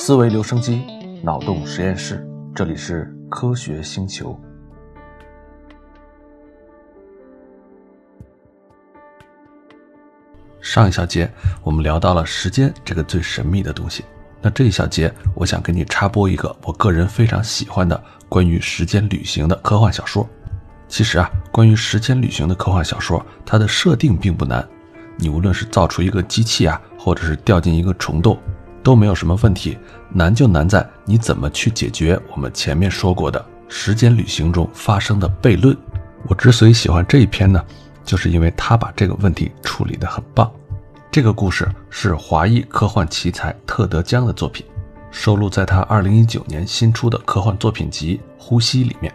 思维留声机，脑洞实验室，这里是科学星球。上一小节我们聊到了时间这个最神秘的东西，那这一小节我想给你插播一个我个人非常喜欢的关于时间旅行的科幻小说。其实啊，关于时间旅行的科幻小说，它的设定并不难。你无论是造出一个机器啊，或者是掉进一个虫洞，都没有什么问题。难就难在你怎么去解决我们前面说过的时间旅行中发生的悖论。我之所以喜欢这一篇呢，就是因为他把这个问题处理得很棒。这个故事是华裔科幻奇才特德·江的作品，收录在他2019年新出的科幻作品集《呼吸》里面。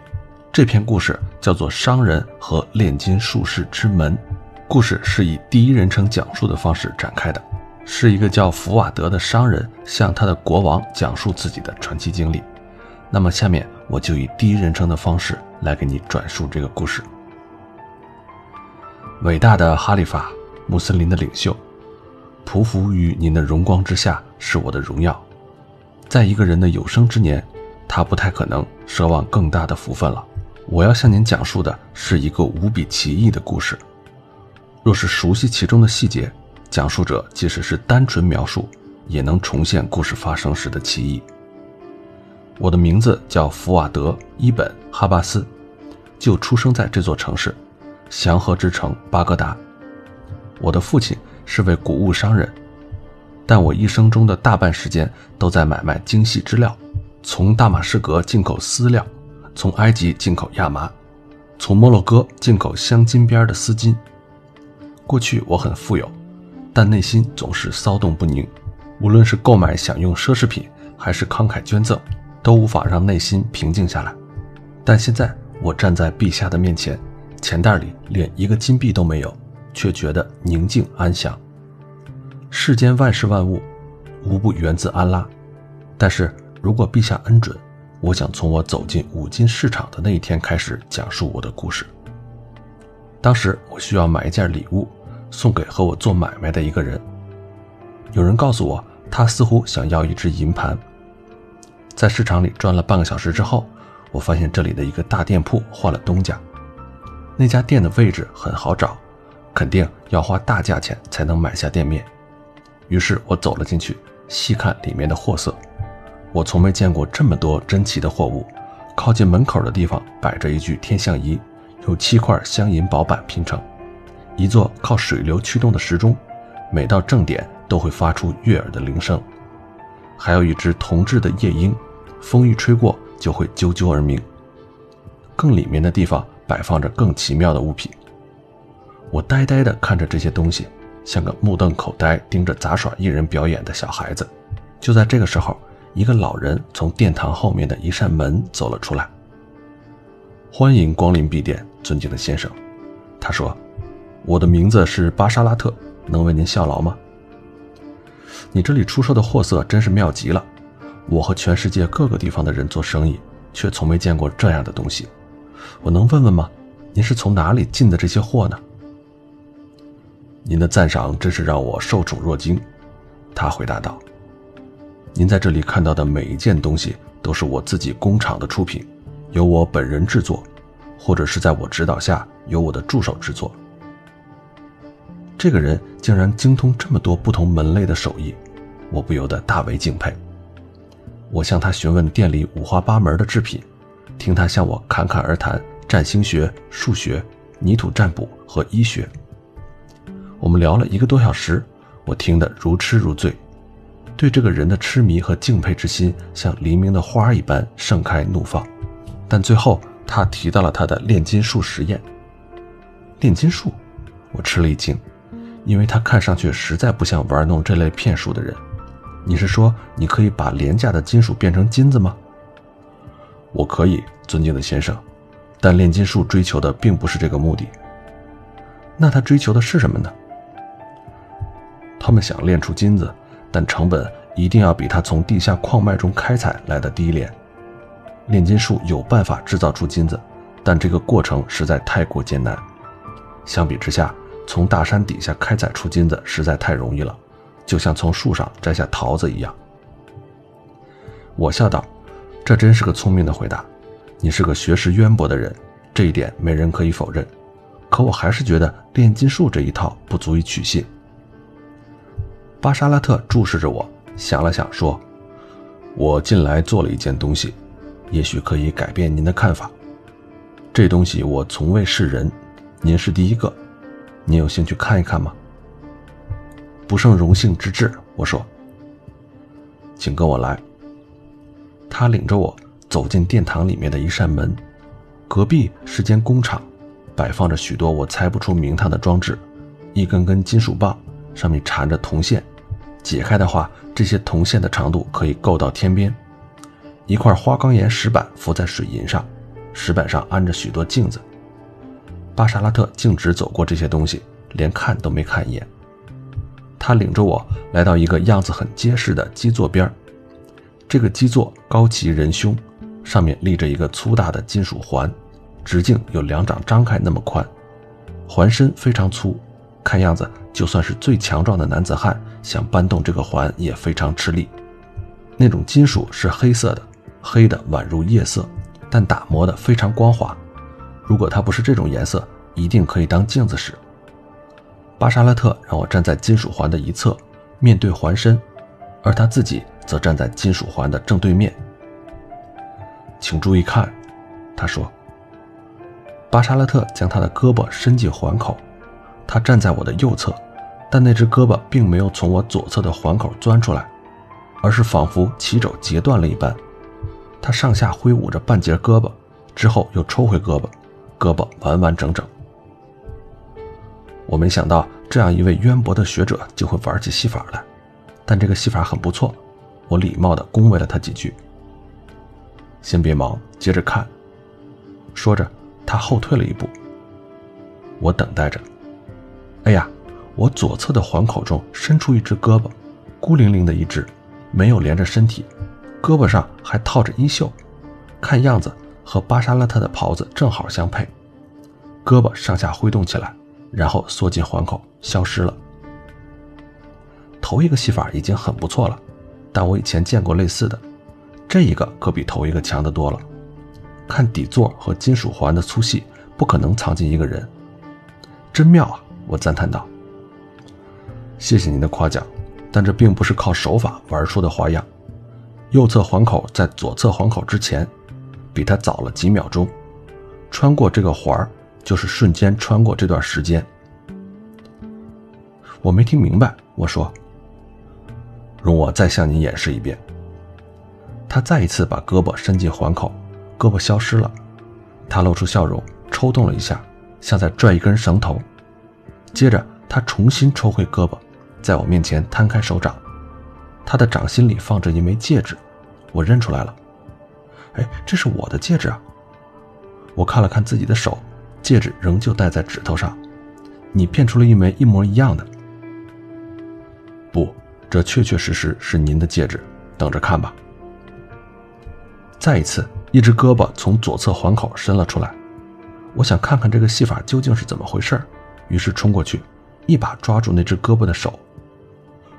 这篇故事叫做《商人和炼金术士之门》，故事是以第一人称讲述的方式展开的，是一个叫福瓦德的商人向他的国王讲述自己的传奇经历。那么下面我就以第一人称的方式来给你转述这个故事。伟大的哈利法，穆斯林的领袖，匍匐于您的荣光之下是我的荣耀。在一个人的有生之年，他不太可能奢望更大的福分了。我要向您讲述的是一个无比奇异的故事。若是熟悉其中的细节，讲述者即使是单纯描述，也能重现故事发生时的奇异。我的名字叫福瓦德·伊本·哈巴斯，就出生在这座城市——祥和之城巴格达。我的父亲是位谷物商人，但我一生中的大半时间都在买卖精细织料，从大马士革进口丝料。从埃及进口亚麻，从摩洛哥进口镶金边的丝巾。过去我很富有，但内心总是骚动不宁。无论是购买享用奢侈品，还是慷慨捐赠，都无法让内心平静下来。但现在我站在陛下的面前，钱袋里连一个金币都没有，却觉得宁静安详。世间万事万物，无不源自安拉。但是如果陛下恩准，我想从我走进五金市场的那一天开始讲述我的故事。当时我需要买一件礼物送给和我做买卖的一个人。有人告诉我，他似乎想要一只银盘。在市场里转了半个小时之后，我发现这里的一个大店铺换了东家。那家店的位置很好找，肯定要花大价钱才能买下店面。于是我走了进去，细看里面的货色。我从没见过这么多珍奇的货物。靠近门口的地方摆着一具天象仪，由七块镶银薄板拼成；一座靠水流驱动的时钟，每到正点都会发出悦耳的铃声；还有一只铜制的夜莺，风一吹过就会啾啾而鸣。更里面的地方摆放着更奇妙的物品。我呆呆地看着这些东西，像个目瞪口呆盯着杂耍艺人表演的小孩子。就在这个时候。一个老人从殿堂后面的一扇门走了出来。欢迎光临 B 殿，尊敬的先生，他说：“我的名字是巴沙拉特，能为您效劳吗？”你这里出售的货色真是妙极了，我和全世界各个地方的人做生意，却从没见过这样的东西。我能问问吗？您是从哪里进的这些货呢？您的赞赏真是让我受宠若惊，他回答道。您在这里看到的每一件东西都是我自己工厂的出品，由我本人制作，或者是在我指导下由我的助手制作。这个人竟然精通这么多不同门类的手艺，我不由得大为敬佩。我向他询问店里五花八门的制品，听他向我侃侃而谈占星学、数学、泥土占卜和医学。我们聊了一个多小时，我听得如痴如醉。对这个人的痴迷和敬佩之心，像黎明的花一般盛开怒放。但最后，他提到了他的炼金术实验。炼金术，我吃了一惊，因为他看上去实在不像玩弄这类骗术的人。你是说，你可以把廉价的金属变成金子吗？我可以，尊敬的先生。但炼金术追求的并不是这个目的。那他追求的是什么呢？他们想炼出金子。但成本一定要比他从地下矿脉中开采来的低廉。炼金术有办法制造出金子，但这个过程实在太过艰难。相比之下，从大山底下开采出金子实在太容易了，就像从树上摘下桃子一样。我笑道：“这真是个聪明的回答。你是个学识渊博的人，这一点没人可以否认。可我还是觉得炼金术这一套不足以取信。”巴沙拉特注视着我，想了想说：“我近来做了一件东西，也许可以改变您的看法。这东西我从未示人，您是第一个。你有兴趣看一看吗？”不胜荣幸之至，我说：“请跟我来。”他领着我走进殿堂里面的一扇门，隔壁是间工厂，摆放着许多我猜不出名堂的装置，一根根金属棒上面缠着铜线，解开的话，这些铜线的长度可以够到天边。一块花岗岩石板浮在水银上，石板上安着许多镜子。巴沙拉特径直走过这些东西，连看都没看一眼。他领着我来到一个样子很结实的基座边这个基座高齐人胸，上面立着一个粗大的金属环，直径有两掌张开那么宽，环身非常粗，看样子就算是最强壮的男子汉想搬动这个环也非常吃力。那种金属是黑色的，黑的宛如夜色，但打磨的非常光滑。如果它不是这种颜色，一定可以当镜子使。巴沙拉特让我站在金属环的一侧，面对环身，而他自己则站在金属环的正对面。请注意看，他说。巴沙拉特将他的胳膊伸进环口，他站在我的右侧，但那只胳膊并没有从我左侧的环口钻出来，而是仿佛起肘截断了一般。他上下挥舞着半截胳膊，之后又抽回胳膊，胳膊完完整整。我没想到这样一位渊博的学者就会玩起戏法来，但这个戏法很不错，我礼貌地恭维了他几句。先别忙，接着看。说着，他后退了一步。我等待着。哎呀，我左侧的环口中伸出一只胳膊，孤零零的一只，没有连着身体，胳膊上还套着衣袖，看样子和巴沙拉特的袍子正好相配。胳膊上下挥动起来。然后缩进环口，消失了。头一个戏法已经很不错了，但我以前见过类似的，这一个可比头一个强得多了。看底座和金属环的粗细，不可能藏进一个人，真妙啊！我赞叹道。谢谢您的夸奖，但这并不是靠手法玩出的花样。右侧环口在左侧环口之前，比他早了几秒钟，穿过这个环儿。就是瞬间穿过这段时间，我没听明白。我说：“容我再向你演示一遍。”他再一次把胳膊伸进环口，胳膊消失了。他露出笑容，抽动了一下，像在拽一根绳头。接着，他重新抽回胳膊，在我面前摊开手掌。他的掌心里放着一枚戒指，我认出来了。哎，这是我的戒指啊！我看了看自己的手。戒指仍旧戴在指头上，你骗出了一枚一模一样的。不，这确确实实是您的戒指，等着看吧。再一次，一只胳膊从左侧环口伸了出来，我想看看这个戏法究竟是怎么回事于是冲过去，一把抓住那只胳膊的手，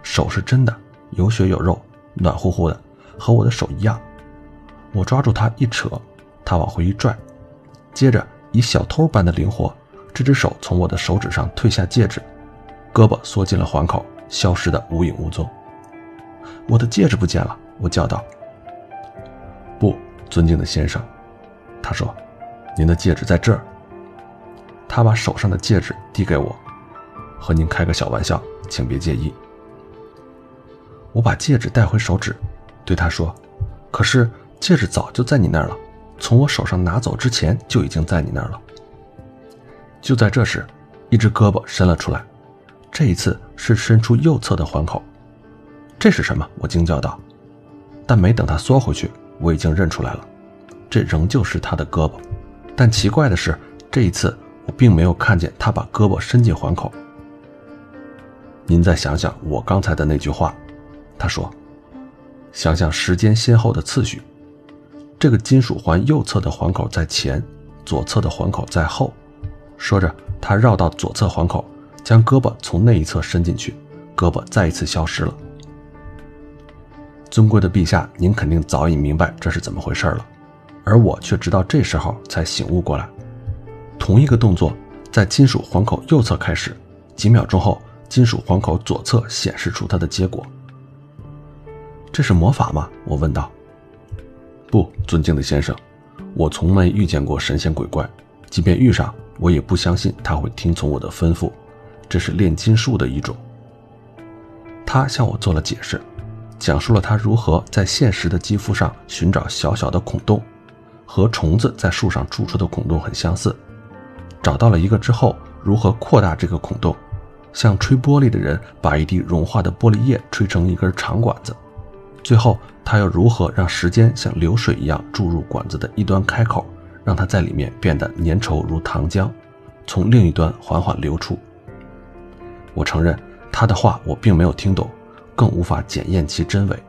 手是真的，有血有肉，暖乎乎的，和我的手一样。我抓住他一扯，他往回一拽，接着。以小偷般的灵活，这只手从我的手指上褪下戒指，胳膊缩进了环口，消失的无影无踪。我的戒指不见了，我叫道：“不，尊敬的先生。”他说：“您的戒指在这儿。”他把手上的戒指递给我，和您开个小玩笑，请别介意。我把戒指带回手指，对他说：“可是戒指早就在你那儿了。”从我手上拿走之前就已经在你那儿了。就在这时，一只胳膊伸了出来，这一次是伸出右侧的环口。这是什么？我惊叫道。但没等他缩回去，我已经认出来了，这仍旧是他的胳膊。但奇怪的是，这一次我并没有看见他把胳膊伸进环口。您再想想我刚才的那句话，他说：“想想时间先后的次序。”这个金属环右侧的环口在前，左侧的环口在后。说着，他绕到左侧环口，将胳膊从那一侧伸进去，胳膊再一次消失了。尊贵的陛下，您肯定早已明白这是怎么回事了，而我却直到这时候才醒悟过来。同一个动作，在金属环口右侧开始，几秒钟后，金属环口左侧显示出它的结果。这是魔法吗？我问道。不，尊敬的先生，我从没遇见过神仙鬼怪，即便遇上，我也不相信他会听从我的吩咐。这是炼金术的一种。他向我做了解释，讲述了他如何在现实的肌肤上寻找小小的孔洞，和虫子在树上蛀出的孔洞很相似。找到了一个之后，如何扩大这个孔洞，像吹玻璃的人把一滴融化的玻璃液吹成一根长管子，最后他又如何让时间像流水一样注入管子的一端开口，让它在里面变得粘稠如糖浆，从另一端缓缓流出。我承认他的话我并没有听懂，更无法检验其真伪，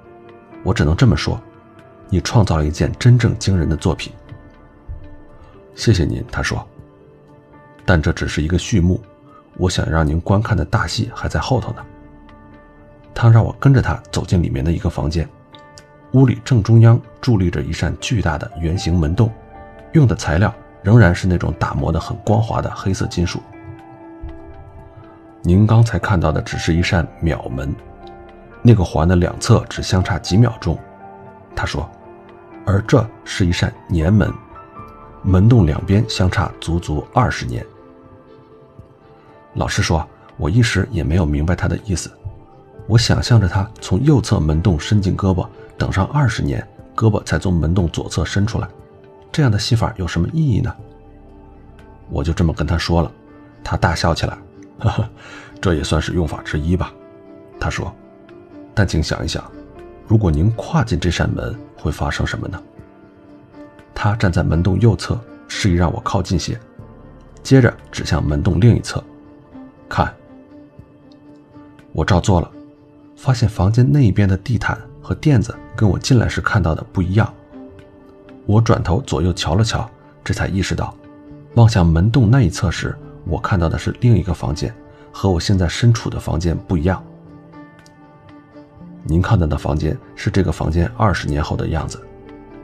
我只能这么说：你创造了一件真正惊人的作品。谢谢您，他说。但这只是一个序幕，我想让您观看的大戏还在后头呢。他让我跟着他走进里面的一个房间，屋里正中央伫立着一扇巨大的圆形门洞，用的材料仍然是那种打磨的很光滑的黑色金属。您刚才看到的只是一扇秒门，那个环的两侧只相差几秒钟，他说，而这是一扇年门，门洞两边相差足足二十年。老实说，我一时也没有明白他的意思。我想象着他从右侧门洞伸进胳膊，等上二十年，胳膊才从门洞左侧伸出来。这样的戏法有什么意义呢？我就这么跟他说了，他大笑起来，呵呵，这也算是用法之一吧。他说：“但请想一想，如果您跨进这扇门，会发生什么呢？”他站在门洞右侧，示意让我靠近些，接着指向门洞另一侧。看，我照做了，发现房间那一边的地毯和垫子跟我进来时看到的不一样。我转头左右瞧了瞧，这才意识到，望向门洞那一侧时，我看到的是另一个房间，和我现在身处的房间不一样。您看到的房间是这个房间二十年后的样子，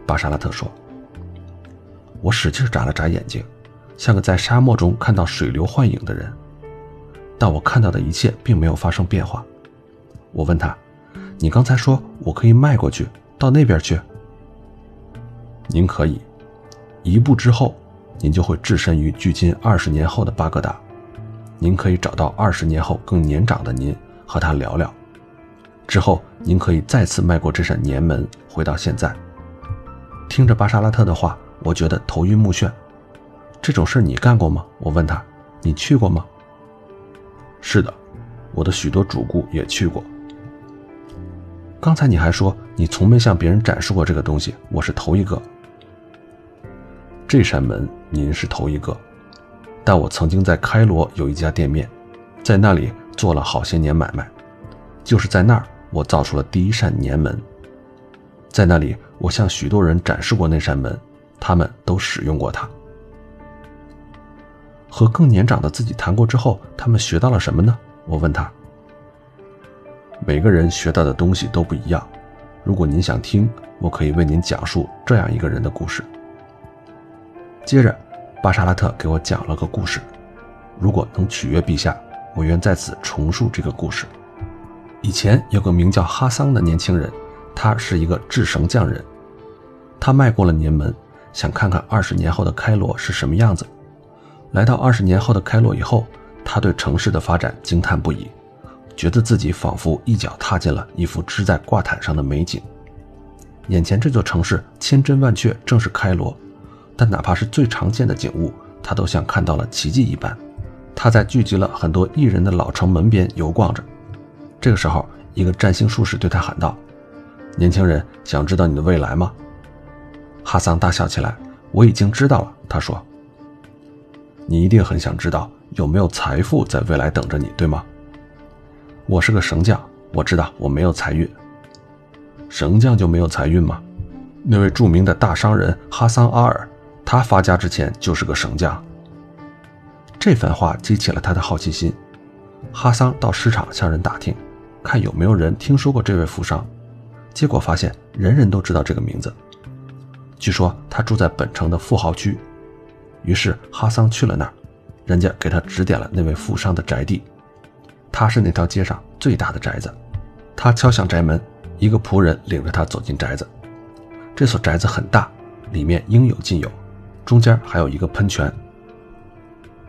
巴沙拉特说。我使劲眨了眨眼睛，像个在沙漠中看到水流幻影的人。但我看到的一切并没有发生变化。我问他：“你刚才说我可以迈过去，到那边去？”“您可以，一步之后，您就会置身于距今二十年后的巴格达。您可以找到二十年后更年长的您，和他聊聊。之后，您可以再次迈过这扇年门，回到现在。”听着巴沙拉特的话，我觉得头晕目眩。这种事你干过吗？我问他：“你去过吗？”是的，我的许多主顾也去过。刚才你还说你从没向别人展示过这个东西，我是头一个。这扇门您是头一个，但我曾经在开罗有一家店面，在那里做了好些年买卖，就是在那儿我造出了第一扇年门，在那里我向许多人展示过那扇门，他们都使用过它。和更年长的自己谈过之后，他们学到了什么呢？我问他。每个人学到的东西都不一样。如果您想听，我可以为您讲述这样一个人的故事。接着，巴沙拉特给我讲了个故事。如果能取悦陛下，我愿在此重述这个故事。以前有个名叫哈桑的年轻人，他是一个制绳匠人。他迈过了年门，想看看二十年后的开罗是什么样子。来到二十年后的开罗以后，他对城市的发展惊叹不已，觉得自己仿佛一脚踏进了一幅织在挂毯上的美景。眼前这座城市千真万确正是开罗，但哪怕是最常见的景物，他都像看到了奇迹一般。他在聚集了很多艺人的老城门边游逛着。这个时候，一个占星术士对他喊道：“年轻人，想知道你的未来吗？”哈桑大笑起来：“我已经知道了。”他说。你一定很想知道有没有财富在未来等着你，对吗？我是个绳匠，我知道我没有财运。绳匠就没有财运吗？那位著名的大商人哈桑阿尔，他发家之前就是个绳匠。这番话激起了他的好奇心。哈桑到市场向人打听，看有没有人听说过这位富商。结果发现人人都知道这个名字。据说他住在本城的富豪区，于是哈桑去了那儿，人家给他指点了那位富商的宅地，他是那条街上最大的宅子。他敲响宅门，一个仆人领着他走进宅子。这所宅子很大，里面应有尽有，中间还有一个喷泉。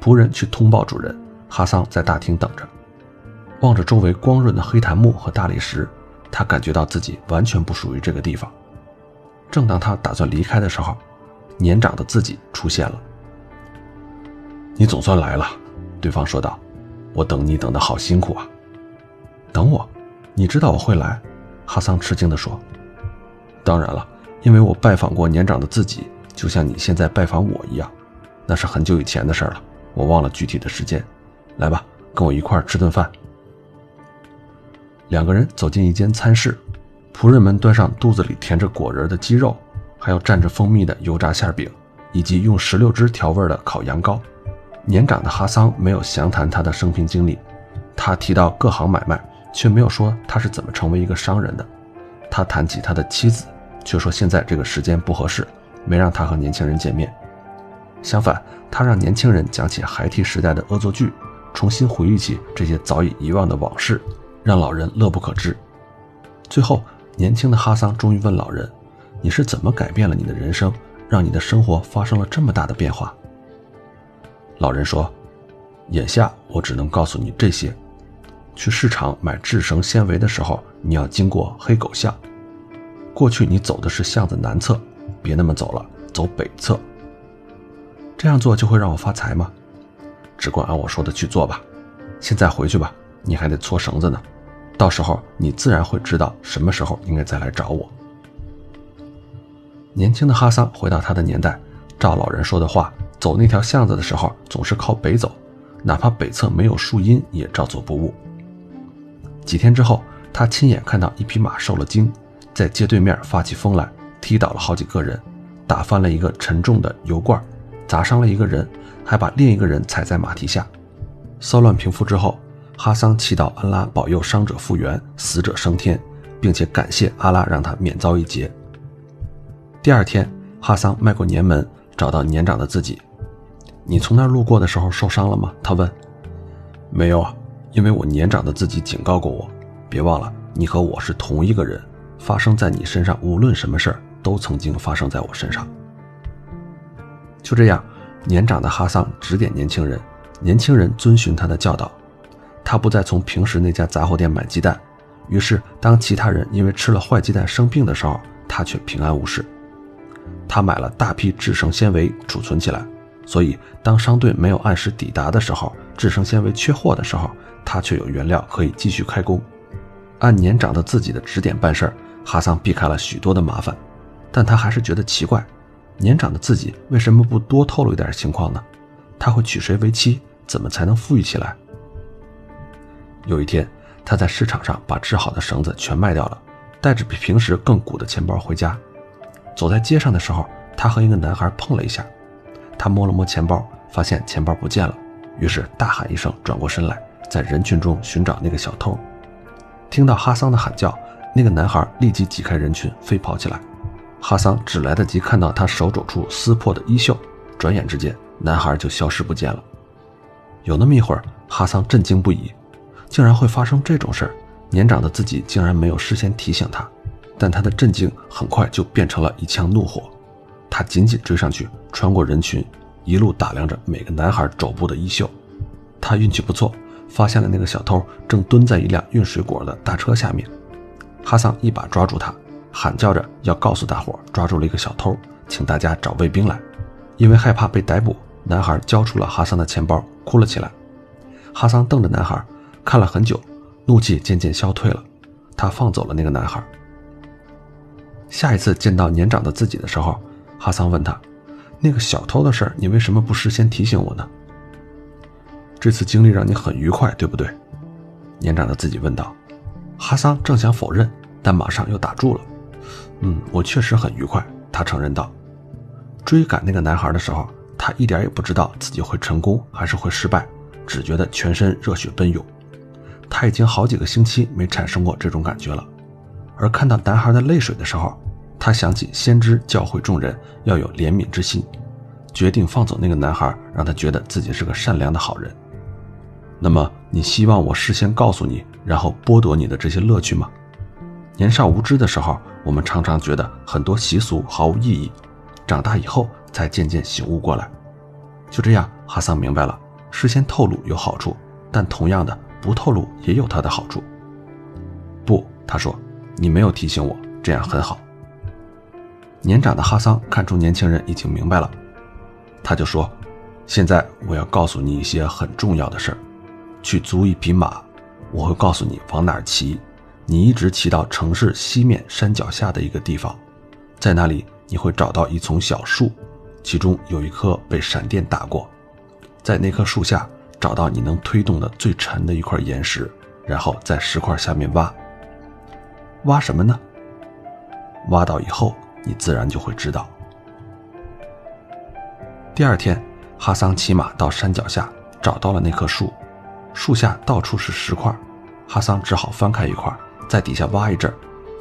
仆人去通报主人，哈桑在大厅等着，望着周围光润的黑檀木和大理石，他感觉到自己完全不属于这个地方。正当他打算离开的时候，年长的自己出现了。你总算来了，对方说道。我等你等得好辛苦啊。等我？你知道我会来？哈桑吃惊地说。当然了，因为我拜访过年长的自己，就像你现在拜访我一样。那是很久以前的事了。我忘了具体的时间，来吧，跟我一块儿吃顿饭。两个人走进一间餐室，仆人们端上肚子里填着果仁的鸡肉，还有蘸着蜂蜜的油炸馅饼，以及用石榴汁调味的烤羊羔。年长的哈桑没有详谈他的生平经历，他提到各行买卖，却没有说他是怎么成为一个商人的。他谈起他的妻子，却说现在这个时间不合适，没让他和年轻人见面。相反，他让年轻人讲起孩提时代的恶作剧，重新回忆起这些早已遗忘的往事，让老人乐不可支。最后，年轻的哈桑终于问老人：“你是怎么改变了你的人生，让你的生活发生了这么大的变化？”老人说：“眼下我只能告诉你这些。去市场买制绳纤维的时候，你要经过黑狗巷。过去你走的是巷子南侧，别那么走了，走北侧。”这样做就会让我发财吗？只管按我说的去做吧。现在回去吧，你还得搓绳子呢。到时候你自然会知道什么时候应该再来找我。年轻的哈桑回到他的年代，照老人说的话，走那条巷子的时候总是靠北走，哪怕北侧没有树荫也照走不误。几天之后，他亲眼看到一匹马受了惊，在街对面发起疯来，踢倒了好几个人，打翻了一个沉重的油罐。砸伤了一个人，还把另一个人踩在马蹄下。骚乱平复之后，哈桑祈祷安拉保佑伤者复原，死者升天，并且感谢阿拉让他免遭一劫。第二天，哈桑迈过年门，找到年长的自己。你从那儿路过的时候受伤了吗？他问。没有啊，因为我年长的自己警告过我，别忘了你和我是同一个人，发生在你身上无论什么事儿都曾经发生在我身上。就这样，年长的哈桑指点年轻人，年轻人遵循他的教导。他不再从平时那家杂货店买鸡蛋，于是当其他人因为吃了坏鸡蛋生病的时候，他却平安无事。他买了大批制绳纤维储存起来，所以当商队没有按时抵达的时候，制绳纤维缺货的时候，他却有原料可以继续开工。按年长的自己的指点办事儿，哈桑避开了许多的麻烦，但他还是觉得奇怪。年长的自己为什么不多透露一点情况呢？他会娶谁为妻？怎么才能富裕起来？有一天，他在市场上把织好的绳子全卖掉了，带着比平时更鼓的钱包回家。走在街上的时候，他和一个男孩碰了一下。他摸了摸钱包，发现钱包不见了，于是大喊一声，转过身来，在人群中寻找那个小偷。听到哈桑的喊叫，那个男孩立即挤开人群，飞跑起来。哈桑只来得及看到他手肘处撕破的衣袖，转眼之间，男孩就消失不见了。有那么一会儿，哈桑震惊不已，竟然会发生这种事儿。年长的自己竟然没有事先提醒他，但他的震惊很快就变成了一腔怒火。他紧紧追上去，穿过人群，一路打量着每个男孩肘部的衣袖。他运气不错，发现了那个小偷正蹲在一辆运水果的大车下面。哈桑一把抓住他。喊叫着要告诉大伙抓住了一个小偷，请大家找卫兵来。因为害怕被逮捕，男孩交出了哈桑的钱包，哭了起来。哈桑瞪着男孩看了很久，怒气渐渐消退了，他放走了那个男孩。下一次见到年长的自己的时候，哈桑问他：“那个小偷的事儿，你为什么不事先提醒我呢？”这次经历让你很愉快，对不对？年长的自己问道。哈桑正想否认，但马上又打住了。嗯，我确实很愉快。他承认道：“追赶那个男孩的时候，他一点也不知道自己会成功还是会失败，只觉得全身热血奔涌。他已经好几个星期没产生过这种感觉了。而看到男孩的泪水的时候，他想起先知教会众人要有怜悯之心，决定放走那个男孩，让他觉得自己是个善良的好人。那么，你希望我事先告诉你，然后剥夺你的这些乐趣吗？年少无知的时候，我们常常觉得很多习俗毫无意义，长大以后才渐渐醒悟过来。就这样，哈桑明白了，事先透露有好处，但同样的，不透露也有它的好处。不，他说，你没有提醒我，这样很好。年长的哈桑看出年轻人已经明白了，他就说：“现在我要告诉你一些很重要的事儿。去租一匹马，我会告诉你往哪儿骑。你一直骑到城市西面山脚下的一个地方，在那里你会找到一丛小树，其中有一棵被闪电打过。在那棵树下找到你能推动的最沉的一块岩石，然后在石块下面挖。挖什么呢？挖到以后。”你自然就会知道。第二天，哈桑骑马到山脚下，找到了那棵树，树下到处是石块，哈桑只好翻开一块，在底下挖一阵，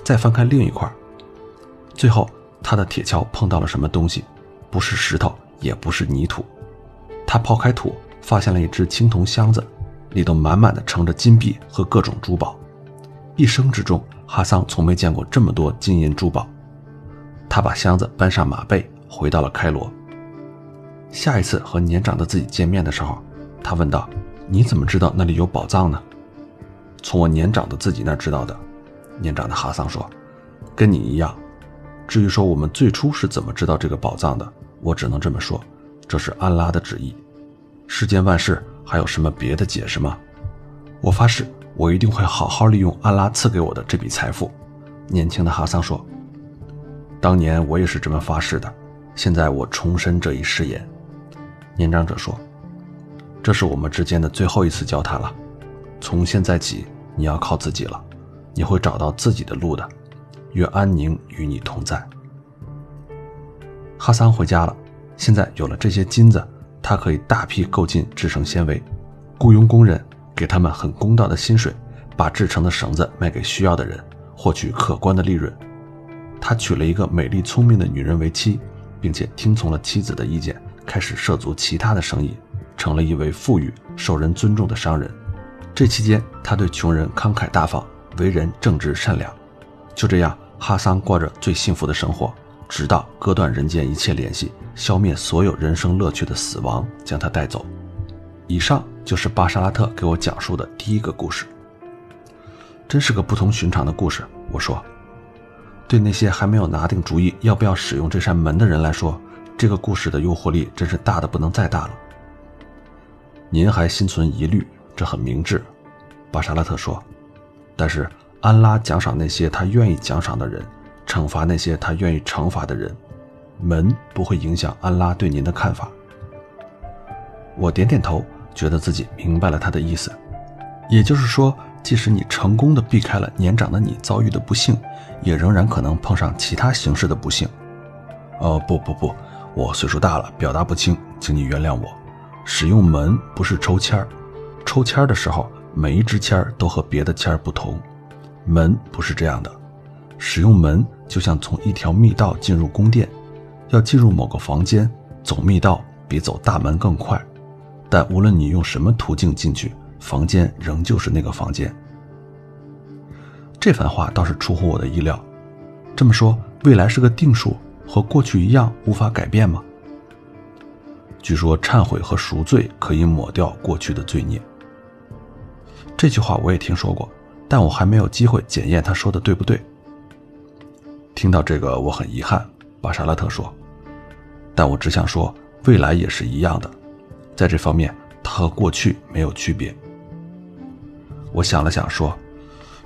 再翻开另一块。最后，他的铁锹碰到了什么东西，不是石头，也不是泥土。他刨开土，发现了一只青铜箱子，里头满满的盛着金币和各种珠宝。一生之中，哈桑从没见过这么多金银珠宝。他把箱子搬上马背，回到了开罗。下一次和年长的自己见面的时候，他问道：“你怎么知道那里有宝藏呢？”“从我年长的自己那知道的。”年长的哈桑说：“跟你一样。至于说我们最初是怎么知道这个宝藏的，我只能这么说：这是安拉的旨意。世间万事还有什么别的解释吗？我发誓，我一定会好好利用安拉赐给我的这笔财富。”年轻的哈桑说。当年我也是这么发誓的，现在我重申这一誓言。年长者说：“这是我们之间的最后一次交谈了，从现在起你要靠自己了，你会找到自己的路的。愿安宁与你同在。”哈桑回家了，现在有了这些金子，他可以大批购进制成纤维，雇佣工人，给他们很公道的薪水，把制成的绳子卖给需要的人，获取可观的利润。他娶了一个美丽聪明的女人为妻，并且听从了妻子的意见，开始涉足其他的生意，成了一位富裕、受人尊重的商人。这期间，他对穷人慷慨大方，为人正直善良。就这样，哈桑过着最幸福的生活，直到割断人间一切联系、消灭所有人生乐趣的死亡将他带走。以上就是巴沙拉特给我讲述的第一个故事。真是个不同寻常的故事，我说。对那些还没有拿定主意要不要使用这扇门的人来说，这个故事的诱惑力真是大的不能再大了。您还心存疑虑，这很明智，巴沙拉特说。但是安拉奖赏那些他愿意奖赏的人，惩罚那些他愿意惩罚的人，门不会影响安拉对您的看法。我点点头，觉得自己明白了他的意思。也就是说，即使你成功的避开了年长的你遭遇的不幸。也仍然可能碰上其他形式的不幸。哦，不不不，我岁数大了，表达不清，请你原谅我。使用门不是抽签儿，抽签儿的时候，每一支签儿都和别的签儿不同。门不是这样的，使用门就像从一条密道进入宫殿，要进入某个房间，走密道比走大门更快。但无论你用什么途径进去，房间仍旧是那个房间。这番话倒是出乎我的意料。这么说，未来是个定数，和过去一样无法改变吗？据说忏悔和赎罪可以抹掉过去的罪孽。这句话我也听说过，但我还没有机会检验他说的对不对。听到这个，我很遗憾，巴沙拉特说。但我只想说，未来也是一样的，在这方面，它和过去没有区别。我想了想说。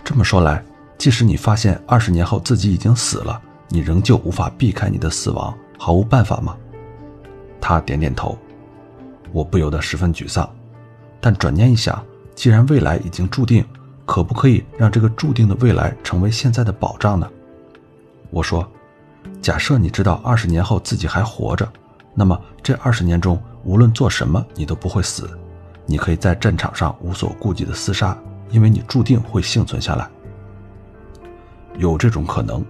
这么说来，即使你发现二十年后自己已经死了，你仍旧无法避开你的死亡，毫无办法吗？他点点头。我不由得十分沮丧，但转念一想，既然未来已经注定，可不可以让这个注定的未来成为现在的保障呢？我说，假设你知道二十年后自己还活着，那么这二十年中无论做什么，你都不会死，你可以在战场上无所顾忌的厮杀。因为你注定会幸存下来。有这种可能，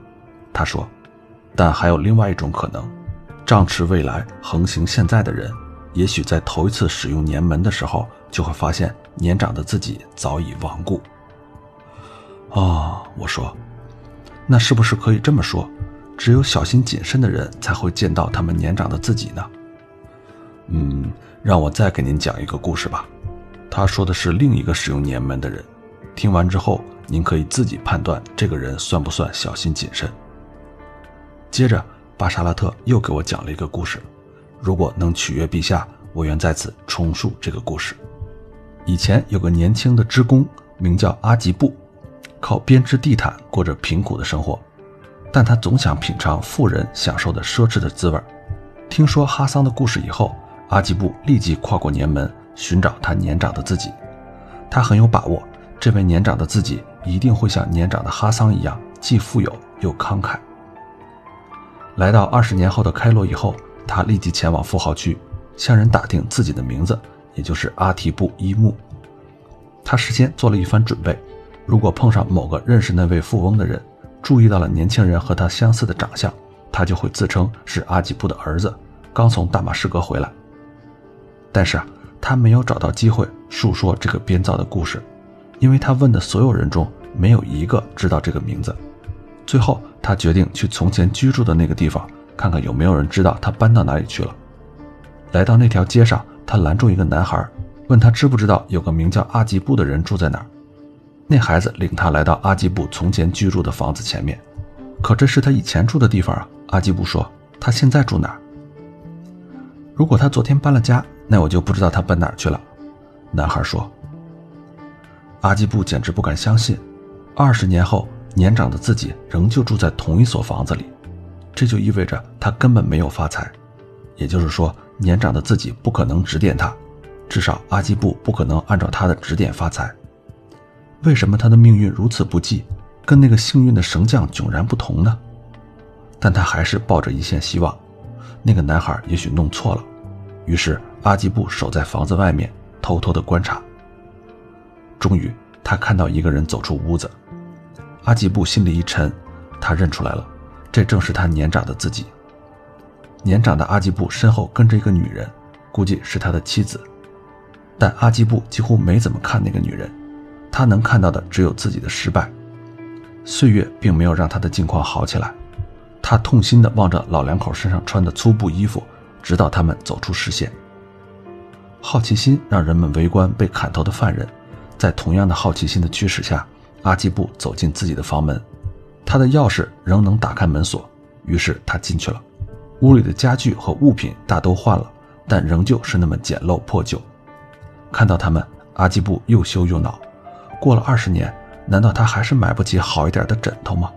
他说，但还有另外一种可能，仗持未来横行现在的人，也许在头一次使用年门的时候，就会发现年长的自己早已亡故。哦，我说，那是不是可以这么说？只有小心谨慎的人才会见到他们年长的自己呢？嗯，让我再给您讲一个故事吧。他说的是另一个使用年门的人。听完之后，您可以自己判断这个人算不算小心谨慎。接着，巴沙拉特又给我讲了一个故事。如果能取悦陛下，我愿在此重述这个故事。以前有个年轻的织工，名叫阿吉布。靠编织地毯过着贫苦的生活，但他总想品尝富人享受的奢侈的滋味。听说哈桑的故事以后，阿吉布立即跨过年门寻找他年长的自己。他很有把握，这位年长的自己一定会像年长的哈桑一样，既富有又慷慨。来到二十年后的开罗以后，他立即前往富豪区，向人打听自己的名字，也就是阿提布伊木。他事先做了一番准备。如果碰上某个认识那位富翁的人，注意到了年轻人和他相似的长相，他就会自称是阿吉布的儿子，刚从大马士革回来。但是啊，他没有找到机会述说这个编造的故事，因为他问的所有人中没有一个知道这个名字。最后，他决定去从前居住的那个地方，看看有没有人知道他搬到哪里去了。来到那条街上，他拦住一个男孩，问他知不知道有个名叫阿吉布的人住在哪儿。那孩子领他来到阿基布从前居住的房子前面，可这是他以前住的地方啊。阿基布说：“他现在住哪儿？如果他昨天搬了家，那我就不知道他奔哪儿去了。”男孩说。阿基布简直不敢相信，二十年后，年长的自己仍旧住在同一所房子里，这就意味着他根本没有发财，也就是说，年长的自己不可能指点他，至少阿基布不可能按照他的指点发财。为什么他的命运如此不济，跟那个幸运的绳匠迥然不同呢？但他还是抱着一线希望，那个男孩也许弄错了。于是阿基布守在房子外面，偷偷的观察。终于，他看到一个人走出屋子，阿基布心里一沉，他认出来了，这正是他年长的自己。年长的阿基布身后跟着一个女人，估计是他的妻子，但阿基布几乎没怎么看那个女人。他能看到的只有自己的失败，岁月并没有让他的境况好起来。他痛心地望着老两口身上穿的粗布衣服，直到他们走出视线。好奇心让人们围观被砍头的犯人，在同样的好奇心的驱使下，阿基布走进自己的房门。他的钥匙仍能打开门锁，于是他进去了。屋里的家具和物品大都换了，但仍旧是那么简陋破旧。看到他们，阿基布又羞又恼。过了二十年，难道他还是买不起好一点的枕头吗？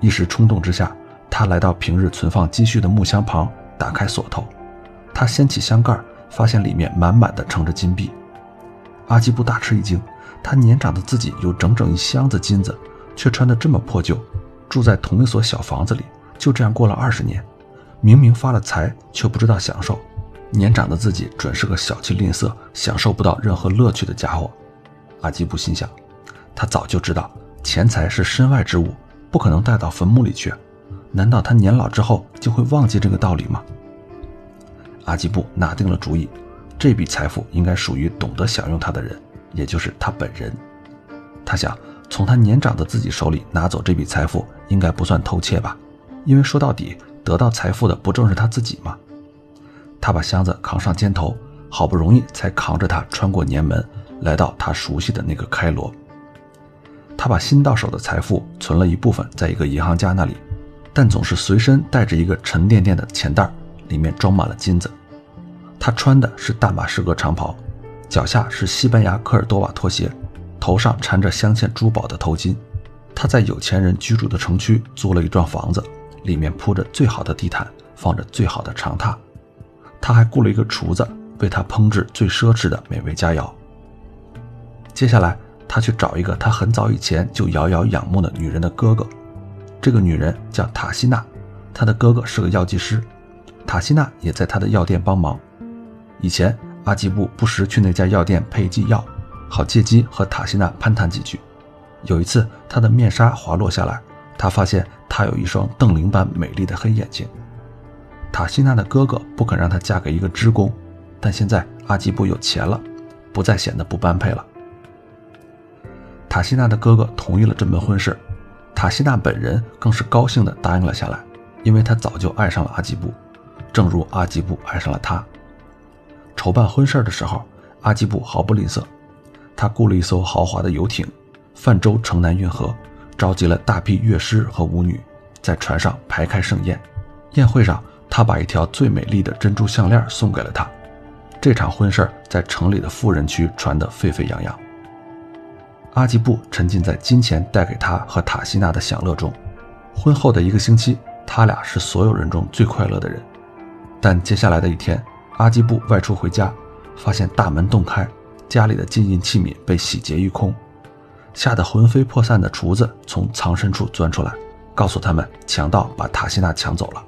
一时冲动之下，他来到平日存放积蓄的木箱旁，打开锁头。他掀起箱盖，发现里面满满的盛着金币。阿基布大吃一惊，他年长的自己有整整一箱子金子，却穿得这么破旧，住在同一所小房子里，就这样过了二十年。明明发了财，却不知道享受。年长的自己准是个小气吝啬、享受不到任何乐趣的家伙。阿基布心想，他早就知道钱财是身外之物，不可能带到坟墓里去。难道他年老之后就会忘记这个道理吗？阿基布拿定了主意，这笔财富应该属于懂得享用它的人，也就是他本人。他想从他年长的自己手里拿走这笔财富，应该不算偷窃吧？因为说到底，得到财富的不正是他自己吗？他把箱子扛上肩头，好不容易才扛着它穿过年门。来到他熟悉的那个开罗，他把新到手的财富存了一部分在一个银行家那里，但总是随身带着一个沉甸甸的钱袋，里面装满了金子。他穿的是大马士革长袍，脚下是西班牙科尔多瓦拖鞋，头上缠着镶嵌珠宝的头巾。他在有钱人居住的城区租了一幢房子，里面铺着最好的地毯，放着最好的长榻。他还雇了一个厨子，为他烹制最奢侈的美味佳肴。接下来，他去找一个他很早以前就遥遥仰慕的女人的哥哥。这个女人叫塔西娜，她的哥哥是个药剂师，塔西娜也在他的药店帮忙。以前阿基布不时去那家药店配剂药，好借机和塔西娜攀谈几句。有一次，他的面纱滑落下来，他发现他有一双瞪铃般美丽的黑眼睛。塔西娜的哥哥不肯让她嫁给一个织工，但现在阿基布有钱了，不再显得不般配了。塔西娜的哥哥同意了这门婚事，塔西娜本人更是高兴地答应了下来，因为她早就爱上了阿基布，正如阿基布爱上了她。筹办婚事的时候，阿基布毫不吝啬，他雇了一艘豪华的游艇，泛舟城南运河，召集了大批乐师和舞女，在船上排开盛宴。宴会上，他把一条最美丽的珍珠项链送给了她。这场婚事在城里的富人区传得沸沸扬扬。阿基布沉浸在金钱带给他和塔西娜的享乐中。婚后的一个星期，他俩是所有人中最快乐的人。但接下来的一天，阿基布外出回家，发现大门洞开，家里的金银器皿被洗劫一空。吓得魂飞魄散的厨子从藏身处钻出来，告诉他们强盗把塔西娜抢走了。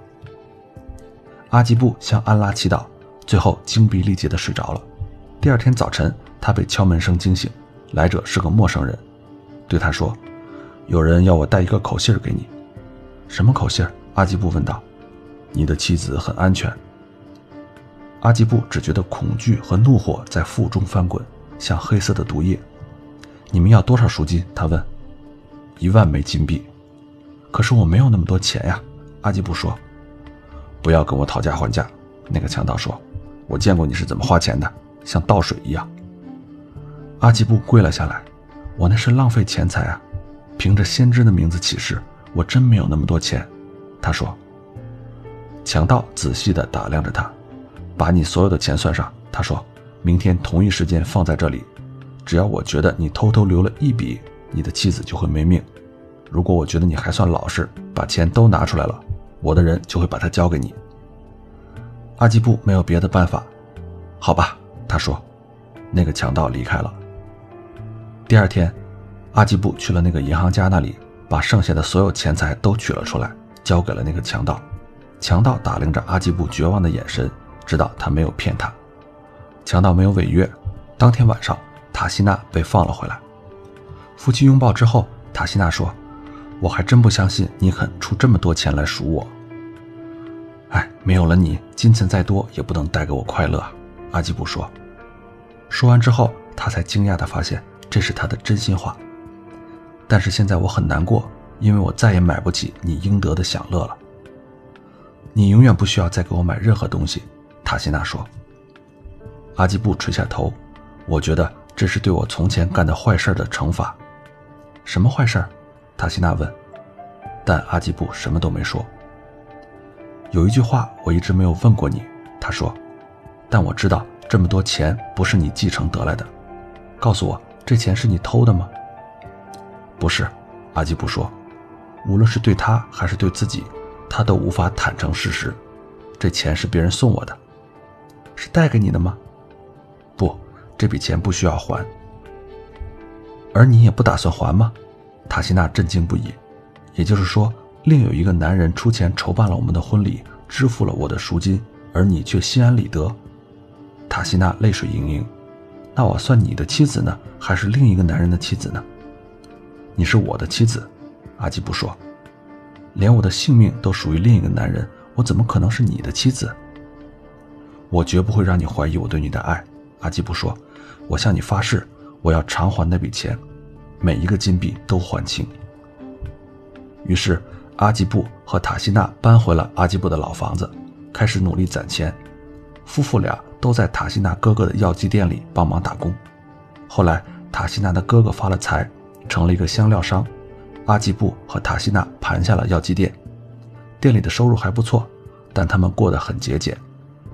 阿基布向安拉祈祷，最后精疲力竭地睡着了。第二天早晨，他被敲门声惊醒，来者是个陌生人，对他说：“有人要我带一个口信给你。”“什么口信？”阿基布问道。“你的妻子很安全。”阿基布只觉得恐惧和怒火在腹中翻滚，像黑色的毒液。你们要多少赎金？他问。一万枚金币。可是我没有那么多钱呀。阿基布说。不要跟我讨价还价。那个强盗说。我见过你是怎么花钱的，像倒水一样。阿基布跪了下来。我那是浪费钱财啊！凭着先知的名字起誓，我真没有那么多钱。他说。强盗仔细地打量着他。把你所有的钱算上，他说：“明天同一时间放在这里。只要我觉得你偷偷留了一笔，你的妻子就会没命。如果我觉得你还算老实，把钱都拿出来了，我的人就会把它交给你。”阿基布没有别的办法，好吧，他说。那个强盗离开了。第二天，阿基布去了那个银行家那里，把剩下的所有钱财都取了出来，交给了那个强盗。强盗打量着阿基布绝望的眼神。知道他没有骗他，强盗没有违约。当天晚上，塔西娜被放了回来。夫妻拥抱之后，塔西娜说：“我还真不相信你肯出这么多钱来赎我。”哎，没有了你，金钱再多也不能带给我快乐。”阿基布说。说完之后，他才惊讶地发现这是他的真心话。但是现在我很难过，因为我再也买不起你应得的享乐了。你永远不需要再给我买任何东西。塔西娜说：“阿基布垂下头，我觉得这是对我从前干的坏事的惩罚。什么坏事？”塔西娜问。但阿基布什么都没说。有一句话我一直没有问过你，他说：“但我知道这么多钱不是你继承得来的。告诉我，这钱是你偷的吗？”“不是。”阿基布说。无论是对他还是对自己，他都无法坦诚事实。这钱是别人送我的。是带给你的吗？不，这笔钱不需要还。而你也不打算还吗？塔西娜震惊不已。也就是说，另有一个男人出钱筹办了我们的婚礼，支付了我的赎金，而你却心安理得。塔西娜泪水盈盈。那我算你的妻子呢，还是另一个男人的妻子呢？你是我的妻子，阿基布说。连我的性命都属于另一个男人，我怎么可能是你的妻子？我绝不会让你怀疑我对你的爱，阿基布说。我向你发誓，我要偿还那笔钱，每一个金币都还清。于是，阿基布和塔西娜搬回了阿基布的老房子，开始努力攒钱。夫妇俩都在塔西娜哥哥的药剂店里帮忙打工。后来，塔西娜的哥哥发了财，成了一个香料商。阿基布和塔西娜盘下了药剂店，店里的收入还不错，但他们过得很节俭。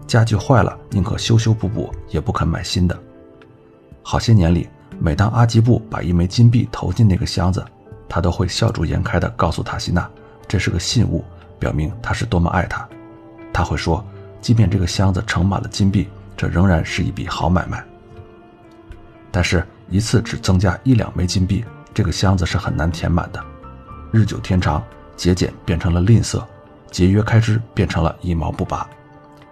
家具坏了，宁可修修补补，也不肯买新的。好些年里，每当阿基布把一枚金币投进那个箱子，他都会笑逐颜开地告诉塔西娜，这是个信物，表明他是多么爱她。他会说，即便这个箱子盛满了金币，这仍然是一笔好买卖。但是，一次只增加一两枚金币，这个箱子是很难填满的。日久天长，节俭变成了吝啬，节约开支变成了一毛不拔。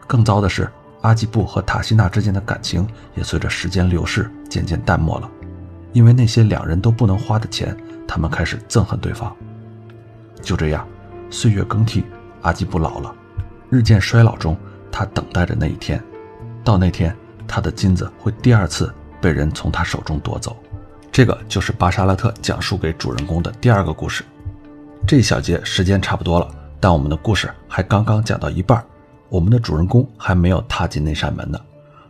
更糟的是，阿基布和塔西娜之间的感情也随着时间流逝渐渐淡漠了，因为那些两人都不能花的钱，他们开始憎恨对方。就这样，岁月更替，阿基布老了，日渐衰老中，他等待着那一天。到那天，他的金子会第二次被人从他手中夺走。这个就是巴沙拉特讲述给主人公的第二个故事。这一小节时间差不多了，但我们的故事还刚刚讲到一半，我们的主人公还没有踏进那扇门呢。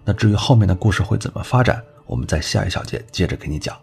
那至于后面的故事会怎么发展，我们在下一小节接着给你讲。